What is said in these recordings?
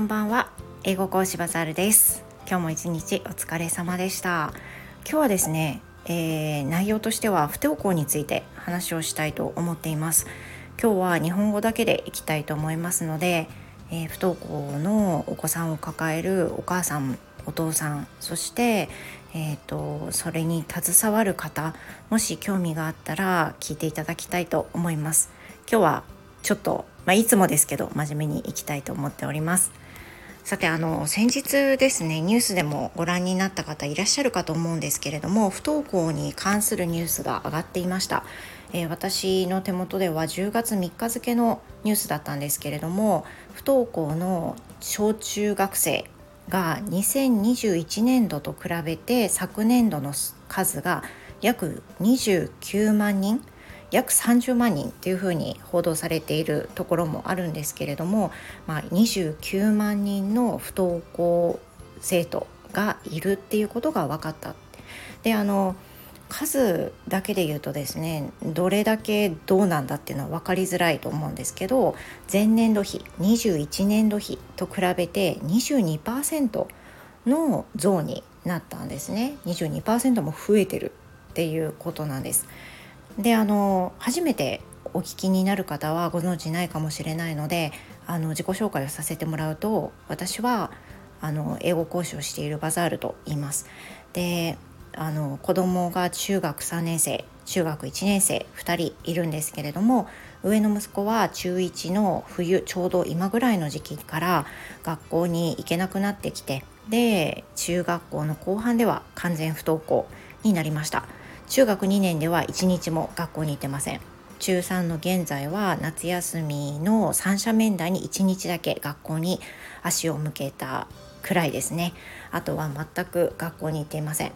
こんばんは。英語講師バザールです。今日も一日お疲れ様でした。今日はですね、えー、内容としては不登校について話をしたいと思っています。今日は日本語だけでいきたいと思いますので、えー、不登校のお子さんを抱えるお母さんお父さんそして、えーと、とそれに携わる方もし興味があったら聞いていただきたいと思います。今日はちょっと、まあ、いつもですけど真面目にいきたいと思っております。さてあの先日ですねニュースでもご覧になった方いらっしゃるかと思うんですけれども不登校に関するニュースが上がっていました、えー、私の手元では10月3日付のニュースだったんですけれども不登校の小中学生が2021年度と比べて昨年度の数が約29万人約30万人というふうに報道されているところもあるんですけれども、まあ、29万人の不登校生徒がいるっていうことが分かった。であの数だけで言うとですねどれだけどうなんだっていうのは分かりづらいと思うんですけど前年度比21年度比と比べて22%の増になったんですね22%も増えてるっていうことなんです。であの初めてお聞きになる方はご存知ないかもしれないのであの自己紹介をさせてもらうと私はあの英語講師をしているバザールと言います。であの子供が中学3年生中学1年生2人いるんですけれども上の息子は中1の冬ちょうど今ぐらいの時期から学校に行けなくなってきてで中学校の後半では完全不登校になりました。中学2年では1日も学校に行ってません。中3の現在は夏休みの三者面談に1日だけ学校に足を向けたくらいですね。あとは全く学校に行っていません。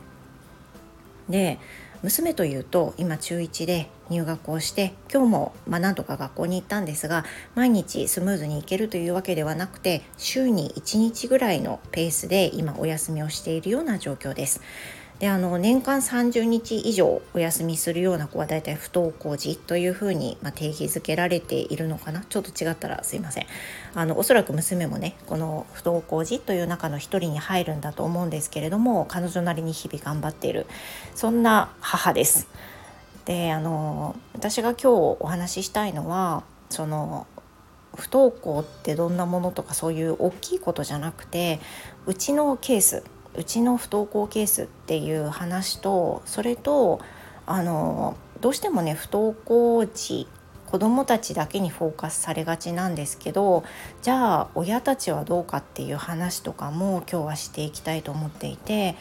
で娘というと今中1で入学をして今日もまあなんとか学校に行ったんですが毎日スムーズに行けるというわけではなくて週に1日ぐらいのペースで今お休みをしているような状況です。であの年間30日以上お休みするような子はだいたい不登校児というふうに、まあ、定義づけられているのかな？ちょっと違ったらすいませんあのおそらく娘もねこの不登校児という中の一人に入るんだと思うんですけれども彼女なりに日々頑張っているそんな母です。であの私が今日お話ししたいのはその不登校ってどんなものとかそういう大きいことじゃなくてうちのケースうちの不登校ケースっていう話とそれとあのどうしてもね不登校時子どもたちだけにフォーカスされがちなんですけどじゃあ親たちはどうかっていう話とかも今日はしていきたいと思っていて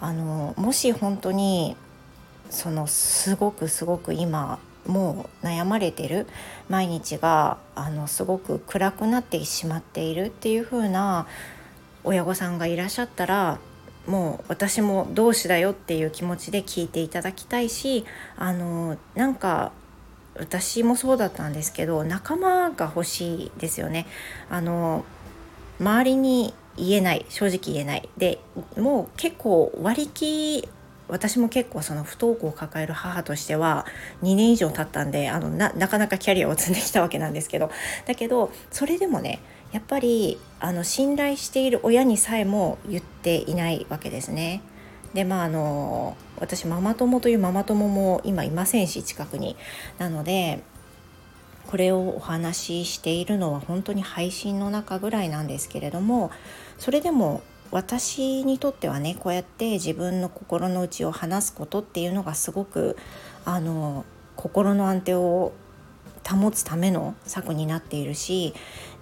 あのもし本当にそのすごくすごく今もう悩まれてる毎日があのすごく暗くなってしまっているっていう風な親御さんがいらっしゃったらもう私も同志だよっていう気持ちで聞いていただきたいしあのなんか私もそうだったんですけど仲間が欲しいですよね。あの周りに言えない正直言えないでもう結構割り切私も結構その不登校を抱える母としては2年以上経ったんであのなかなかキャリアを積んできたわけなんですけどだけどそれでもねやっぱりあの信頼している親にさえも言っていないわけですね。でまああの私ママ友というママ友も今いませんし近くに。なのでこれをお話ししているのは本当に配信の中ぐらいなんですけれどもそれでも私にとってはねこうやって自分の心の内を話すことっていうのがすごくあの心の安定を保つための策になっているし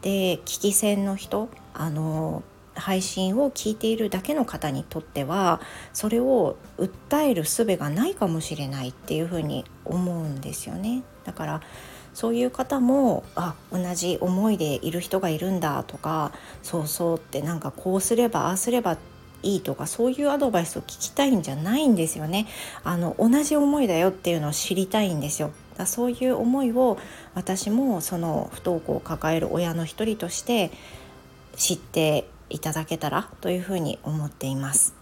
で聞き戦の人あの配信を聞いているだけの方にとってはそれを訴える術がないかもしれないっていうふうに思うんですよね。だからそういう方もあ同じ思いでいる人がいるんだとかそうそうってなんかこうすればああすればいいとかそういうアドバイスを聞きたいんじゃないんですよね。あの同じ思いだよっていうのを知りたいんですよ。だそういう思いを私もその不登校を抱える親の一人として知っていただけたらというふうに思っています。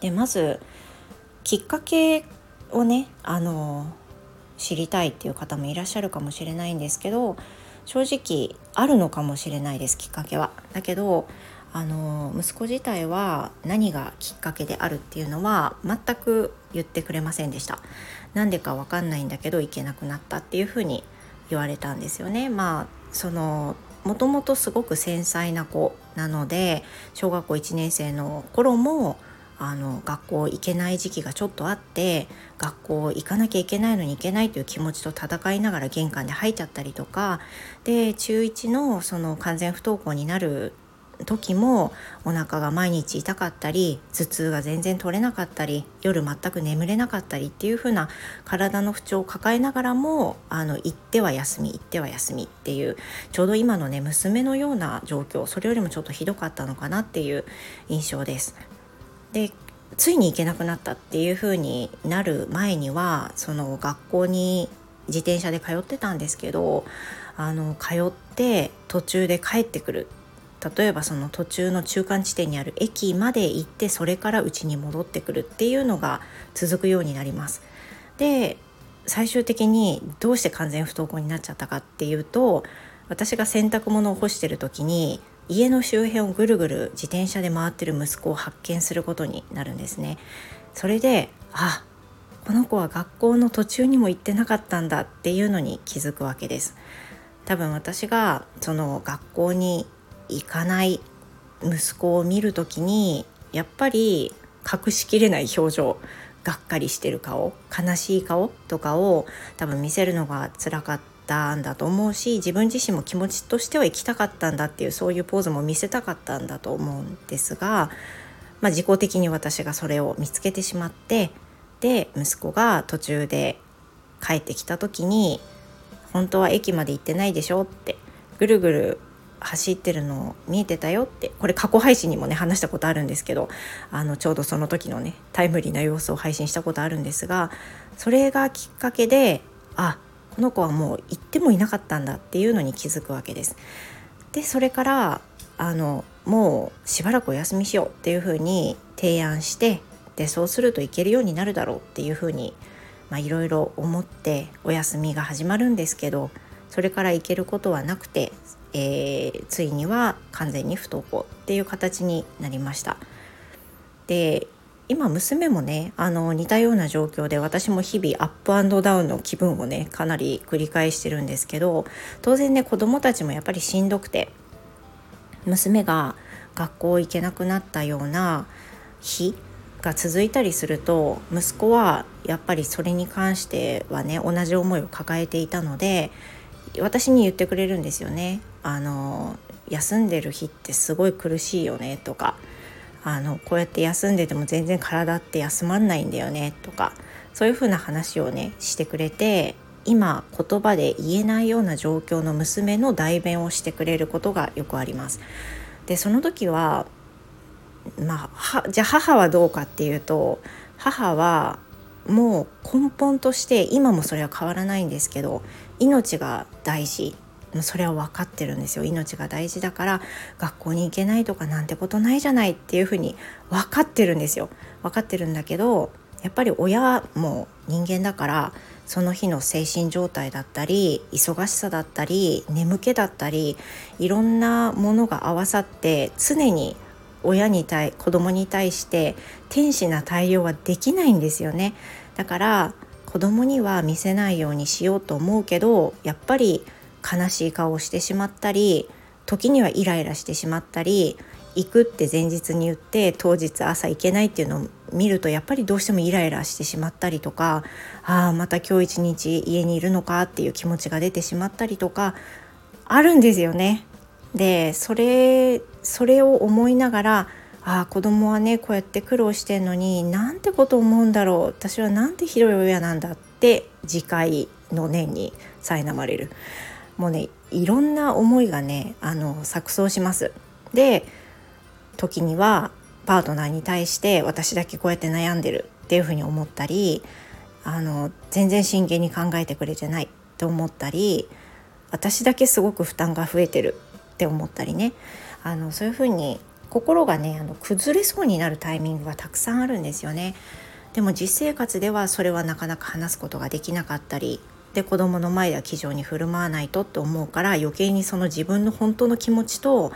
でまずきっかけをねあの知りたいっていう方もいらっしゃるかもしれないんですけど正直あるのかもしれないですきっかけは。だけどあの息子自体は何がきっかけであるっていうのは全く言ってくれませんでした。なんでかわかんないんだけど行けなくなったっていうふうに言われたんですよね。まあそのもともとすごく繊細な子なので小学校1年生の頃もあの学校行けない時期がちょっとあって学校行かなきゃいけないのに行けないという気持ちと戦いながら玄関で吐いちゃったりとかで中1のその完全不登校になる時もお腹が毎日痛かったり頭痛が全然取れなかったり夜全く眠れなかったりっていう風な体の不調を抱えながらもあの行っては休み行っては休みっていうちょうど今のね娘のような状況それよりもちょっとひどかったのかなっていう印象です。でついに行けなくなったっていう風になる前にはその学校に自転車で通ってたんですけどあの通って途中で帰ってくる例えばその途中の中間地点にある駅まで行ってそれから家に戻ってくるっていうのが続くようになります。で最終的にどうして完全不登校になっちゃったかっていうと私が洗濯物を干してる時に家の周辺をぐるぐる自転車で回ってる息子を発見することになるんですね。それであこの子は学校の途中にも行ってなかったんだっていうのに気づくわけです。多分私がその学校に行かない息子を見る時にやっぱり隠しきれない表情がっかりしてる顔悲しい顔とかを多分見せるのが辛かったんだと思うし自分自身も気持ちとしては行きたかったんだっていうそういうポーズも見せたかったんだと思うんですが、まあ、自己的に私がそれを見つけてしまってで息子が途中で帰ってきた時に「本当は駅まで行ってないでしょ?」ってぐるぐる走ってるの見えてたよってこれ過去配信にもね話したことあるんですけどあのちょうどその時のねタイムリーな様子を配信したことあるんですがそれがきっかけであこの子はもう行ってもいなかったんだっていうのに気づくわけです。でそれからあのもうしばらくお休みしようっていうふうに提案してでそうするといけるようになるだろうっていうふうにいろいろ思ってお休みが始まるんですけどそれから行けることはなくてえー、ついには完全に不登校っていう形になりました。で今娘もねあの似たような状況で私も日々アップアンドダウンの気分をねかなり繰り返してるんですけど当然ね子どもたちもやっぱりしんどくて娘が学校行けなくなったような日が続いたりすると息子はやっぱりそれに関してはね同じ思いを抱えていたので私に言ってくれるんですよね。あの休んでる日ってすごい苦しいよねとかあのこうやって休んでても全然体って休まんないんだよねとかそういうふうな話をねしてくれて今言葉で言えないような状況の娘の代弁をしてくれることがよくあります。でその時はまあじゃあ母はどうかっていうと母はもう根本として今もそれは変わらないんですけど命が大事。それは分かってるんですよ。命が大事だから学校に行けないとかなんてことないじゃないっていうふうに分かってるんですよ。分かってるんだけどやっぱり親も人間だからその日の精神状態だったり忙しさだったり眠気だったりいろんなものが合わさって常に親に対子供に対して天使な対応はできないんですよね。だから子供には見せないようにしようと思うけどやっぱり悲しい顔をしてしまったり時にはイライラしてしまったり行くって前日に言って当日朝行けないっていうのを見るとやっぱりどうしてもイライラしてしまったりとかああまた今日一日家にいるのかっていう気持ちが出てしまったりとかあるんですよね。でそれそれを思いながらああ子供はねこうやって苦労してんのになんてこと思うんだろう。私はなんてひどい親なんだって次回の念に苛まれる。もうねいろんな思いがねあの錯綜します。で時にはパートナーに対して私だけこうやって悩んでるっていうふうに思ったりあの全然真剣に考えてくれてないって思ったり私だけすごく負担が増えてるって思ったりね。あのそういうふうに心がねあの崩れそうになるタイミングがたくさんあるんですよね。でも実生活ではそれはなかなか話すことができなかったりで子供の前では気丈に振る舞わないとって思うから余計にその自分の本当の気持ちと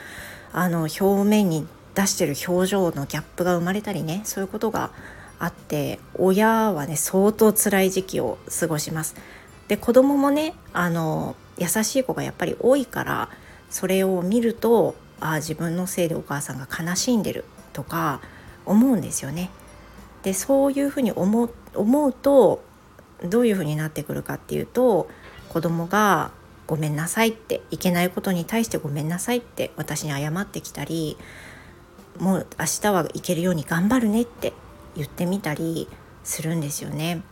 あの表面に出してる表情のギャップが生まれたりねそういうことがあって親はね相当辛い時期を過ごします。で子供もねあの優しい子がやっぱり多いからそれを見るとあ自分のせいでお母さんが悲しんでるとか思うんですよね。でそういうふうに思思うとどういうふうになってくるかっていうと子供が「ごめんなさい」っていけないことに対して「ごめんなさい」って私に謝ってきたり「もう明日は行けるように頑張るね」って言ってみたりするんですよね。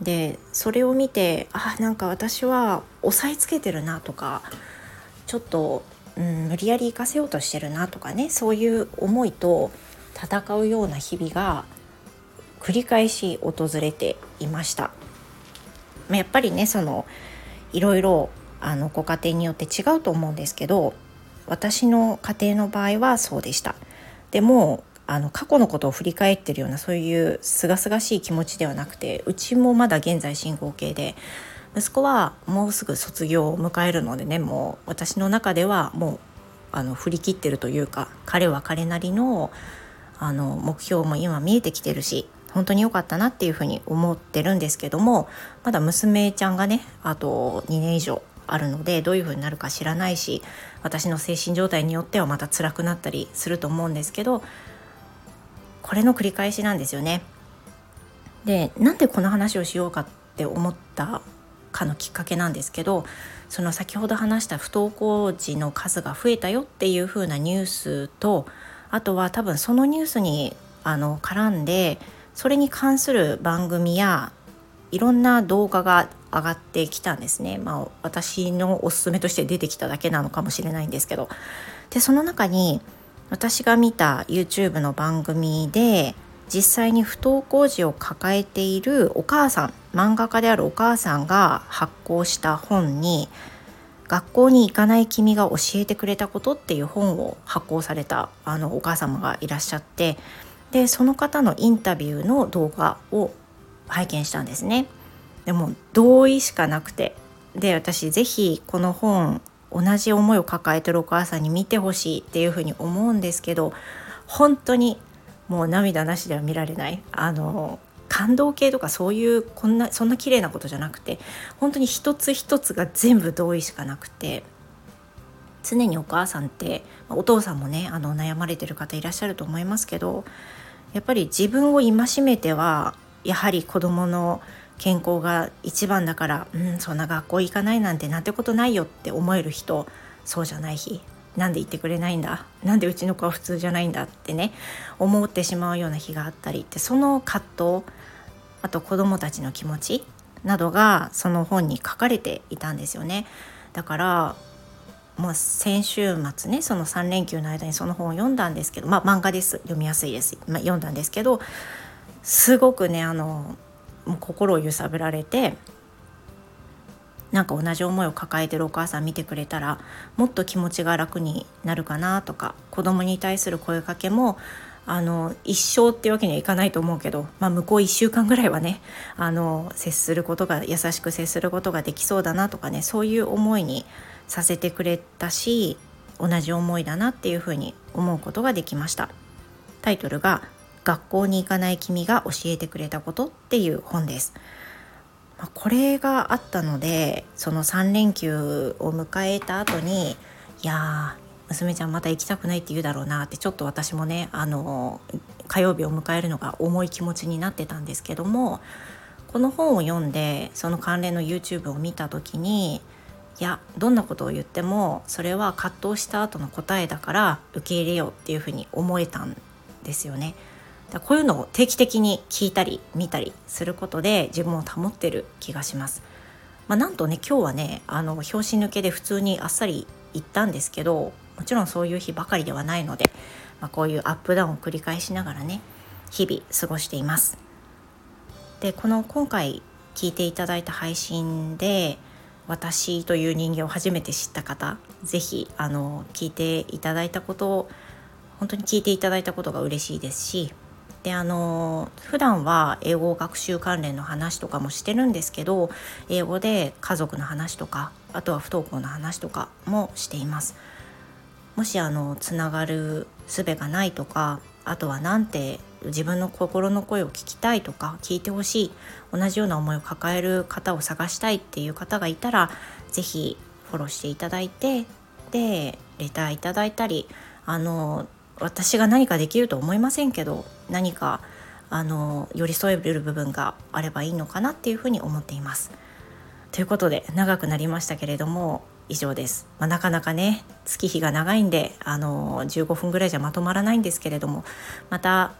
でそれを見てあなんか私は押さえつけてるなとかちょっと、うん、無理やり行かせようとしてるなとかねそういう思いと戦うような日々が繰り返し訪れていました。まやっぱりねそのいろいろあのご家庭によって違うと思うんですけど私の家庭の場合はそうでした。でもあの過去のことを振り返ってるようなそういう清々しい気持ちではなくてうちもまだ現在進行形で息子はもうすぐ卒業を迎えるのでねもう私の中ではもうあの振り切ってるというか彼は彼なりのあの目標も今見えてきてるし本当に良かったなっていうふうに思ってるんですけどもまだ娘ちゃんがねあと2年以上あるのでどういうふうになるか知らないし私の精神状態によってはまた辛くなったりすると思うんですけどこれの繰り返しなんですよね。でなんでこの話をしようかって思ったかのきっかけなんですけどその先ほど話した不登校児の数が増えたよっていう風なニュースとあとは多分そのニュースにあの絡んでそれに関する番組やいろんな動画が上がってきたんですね。まあ私のおすすめとして出てきただけなのかもしれないんですけど。でその中に私が見た YouTube の番組で実際に不登校児を抱えているお母さん漫画家であるお母さんが発行した本に「学校に行かない君が教えてくれたこと」っていう本を発行されたあのお母様がいらっしゃってでその方のインタビューの動画を拝見したんですね。でも同意しかなくてで私是非この本同じ思いを抱えてるお母さんに見てほしいっていうふうに思うんですけど本当にもう涙なしでは見られない。あの感動系とかそういうこんなそんな綺麗なことじゃなくて本当に一つ一つが全部同意しかなくて常にお母さんってお父さんもねあの悩まれてる方いらっしゃると思いますけどやっぱり自分を戒めてはやはり子どもの健康が一番だからうんそんな学校行かないなんてなんてことないよって思える人そうじゃない日。なんで言ってくれないんだ？なんでうちの子は普通じゃないんだってね思ってしまうような日があったりってその葛藤あと子どもたちの気持ちなどがその本に書かれていたんですよね。だからもう先週末ねその3連休の間にその本を読んだんですけどまあ漫画です。読みやすいです、まあ、読んだんですけどすごくねあのもう心を揺さぶられてなんか同じ思いを抱えてるお母さん見てくれたらもっと気持ちが楽になるかなとか子供に対する声かけもあの一生ってわけにはいかないと思うけど、まあ、向こう1週間ぐらいはねあの接することが優しく接することができそうだなとかねそういう思いにさせてくれたし同じ思いだなっていうふうに思うことができました。タイトルが学校に行かない君が教えてくれたことっていう本です。まあ、これがあったのでその3連休を迎えた後にいや娘ちゃんまた行きたくないって言うだろうなってちょっと私もねあの火曜日を迎えるのが重い気持ちになってたんですけどもこの本を読んでその関連の YouTube を見た時にいやどんなことを言ってもそれは葛藤した後の答えだから受け入れようっていうふうに思えたんですよね。だこういうのを定期的に聞いたり見たりすることで自分を保ってる気がします。まあ、なんとね今日はねあの拍子抜けで普通にあっさり行ったんですけどもちろんそういう日ばかりではないので、まあ、こういうアップダウンを繰り返しながらね日々過ごしています。でこの今回聞いていただいた配信で私という人間を初めて知った方是非あの聞いていただいたことを本当に聞いていただいたことが嬉しいですしであの普段は英語学習関連の話とかもしてるんですけど英語で家族の話とかあとは不登校の話とかもしています。もしあのつながる術がないとかあとは何て自分の心の声を聞きたいとか聞いてほしい同じような思いを抱える方を探したいっていう方がいたら是非フォローしていただいてでレターいただいたりあの私が何かできると思いませんけど何かあの寄り添える部分があればいいのかなっていうふうに思っています。ということで長くなりましたけれども以上です、まあ、なかなかね月日が長いんであの15分ぐらいじゃまとまらないんですけれどもまた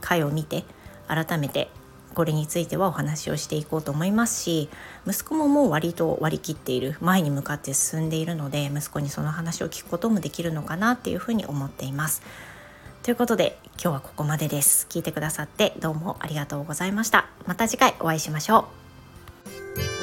回を見て改めてこれについてはお話をしていこうと思いますし息子ももう割と割り切っている前に向かって進んでいるので息子にその話を聞くこともできるのかなっていうふうに思っています。ということで今日はここまでです。聞いてくださってどうもありがとうございました。また次回お会いしましょう。